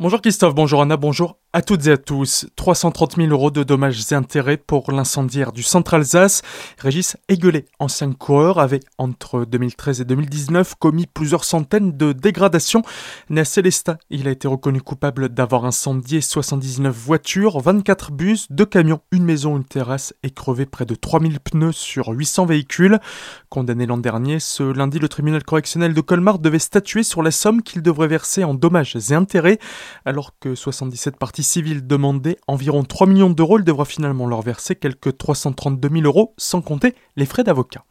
Bonjour Christophe, bonjour Anna, bonjour à toutes et à tous. 330 000 euros de dommages et intérêts pour l'incendiaire du Centre Alsace. Régis Aiguelet, ancien coureur, avait entre 2013 et 2019 commis plusieurs centaines de dégradations. Né à Célestat, il a été reconnu coupable d'avoir incendié 79 voitures, 24 bus, 2 camions, une maison, une terrasse et crevé près de 3000 pneus sur 800 véhicules. Condamné l'an dernier, ce lundi, le tribunal correctionnel de Colmar devait statuer sur la somme qu'il devrait verser en dommages et intérêts alors que 77 parties civiles demandaient environ 3 millions d'euros, il devra finalement leur verser quelques 332 000 euros, sans compter les frais d'avocat.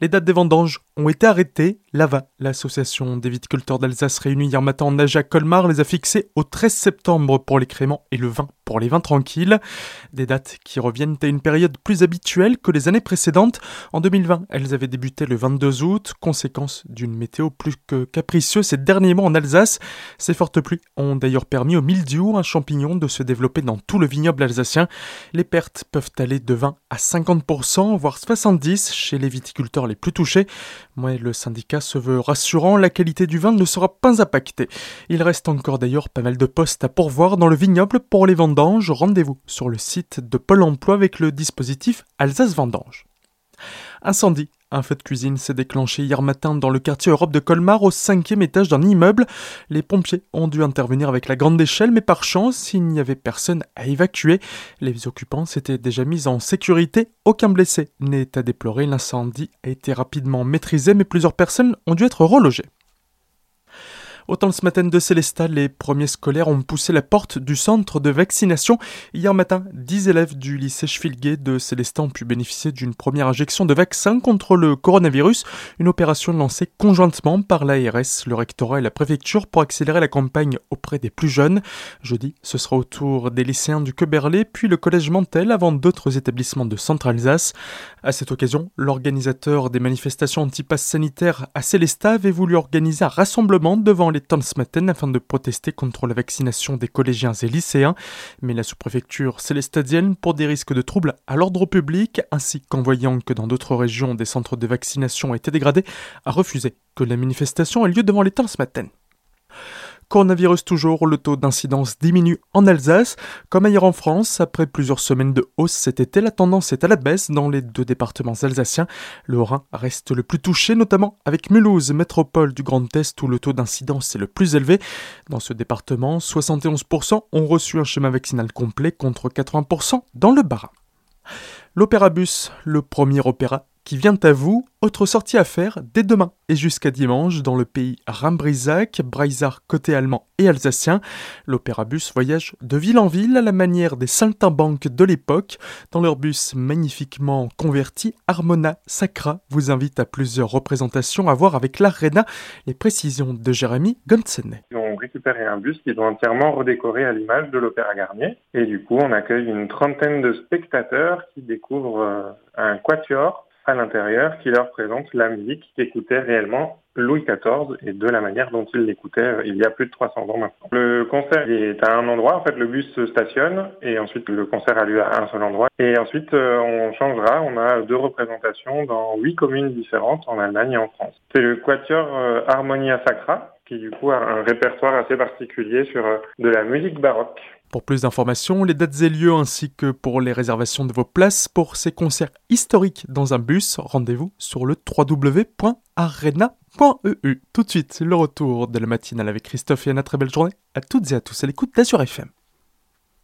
Les dates des vendanges ont été arrêtées. L'AVA, l'association des viticulteurs d'Alsace réunie hier matin en Aja Colmar, les a fixées au 13 septembre pour les créments et le 20 pour les vins tranquilles. Des dates qui reviennent à une période plus habituelle que les années précédentes. En 2020, elles avaient débuté le 22 août, conséquence d'une météo plus que capricieuse ces derniers mois en Alsace. Ces fortes pluies ont d'ailleurs permis au mildiou, un champignon, de se développer dans tout le vignoble alsacien. Les pertes peuvent aller de 20 à 50%, voire 70% chez les viticulteurs les plus touchés. Moi, le syndicat se veut rassurant, la qualité du vin ne sera pas impactée. Il reste encore d'ailleurs pas mal de postes à pourvoir dans le vignoble pour les vendanges. Rendez-vous sur le site de Pôle emploi avec le dispositif Alsace Vendange. Incendie un feu de cuisine s'est déclenché hier matin dans le quartier Europe de Colmar au cinquième étage d'un immeuble. Les pompiers ont dû intervenir avec la grande échelle, mais par chance, il n'y avait personne à évacuer. Les occupants s'étaient déjà mis en sécurité. Aucun blessé n'est à déplorer. L'incendie a été rapidement maîtrisé, mais plusieurs personnes ont dû être relogées. Autant ce matin de Célestat, les premiers scolaires ont poussé la porte du centre de vaccination. Hier matin, 10 élèves du lycée Schwilgé de Célestat ont pu bénéficier d'une première injection de vaccin contre le coronavirus, une opération lancée conjointement par l'ARS, le rectorat et la préfecture pour accélérer la campagne auprès des plus jeunes. Jeudi, ce sera au tour des lycéens du Queberlé, puis le collège Mantel avant d'autres établissements de Centre-Alsace. À cette occasion, l'organisateur des manifestations anti-pass sanitaires à Célestat avait voulu organiser un rassemblement devant les temps ce matin afin de protester contre la vaccination des collégiens et lycéens, mais la sous-préfecture célestadienne, pour des risques de troubles à l'ordre public, ainsi qu'en voyant que dans d'autres régions des centres de vaccination étaient dégradés, a refusé que la manifestation ait lieu devant les temps ce matin. Coronavirus toujours, le taux d'incidence diminue en Alsace. Comme ailleurs en France, après plusieurs semaines de hausse cet été, la tendance est à la baisse dans les deux départements alsaciens. Le Rhin reste le plus touché, notamment avec Mulhouse, métropole du Grand Est, où le taux d'incidence est le plus élevé. Dans ce département, 71% ont reçu un schéma vaccinal complet contre 80% dans le Bas. L'Opéra Bus, le premier opéra qui vient à vous. Autre sortie à faire dès demain et jusqu'à dimanche dans le pays Rambrisac, Breisach côté allemand et alsacien. L'Opéra Bus voyage de ville en ville à la manière des saltimbanques de l'époque. Dans leur bus magnifiquement converti, Harmona Sacra vous invite à plusieurs représentations à voir avec l'Arena. Les précisions de Jérémy Gonsenet. Ils ont récupéré un bus qu'ils ont entièrement redécoré à l'image de l'Opéra Garnier. Et du coup, on accueille une trentaine de spectateurs qui découvrent euh, un quatuor à l'intérieur qui leur présente la musique qu'écoutait réellement Louis XIV et de la manière dont il l'écoutait euh, il y a plus de 300 ans maintenant. Le concert est à un endroit, en fait le bus se stationne et ensuite le concert a lieu à un seul endroit. Et ensuite euh, on changera, on a deux représentations dans huit communes différentes en Allemagne et en France. C'est le quatuor euh, Harmonia Sacra qui du coup a un répertoire assez particulier sur de la musique baroque. Pour plus d'informations, les dates et lieux ainsi que pour les réservations de vos places pour ces concerts historiques dans un bus, rendez-vous sur le www.arena.eu. Tout de suite, le retour de la matinale avec Christophe et Anna. Très belle journée à toutes et à tous à l'écoute d'Azur FM.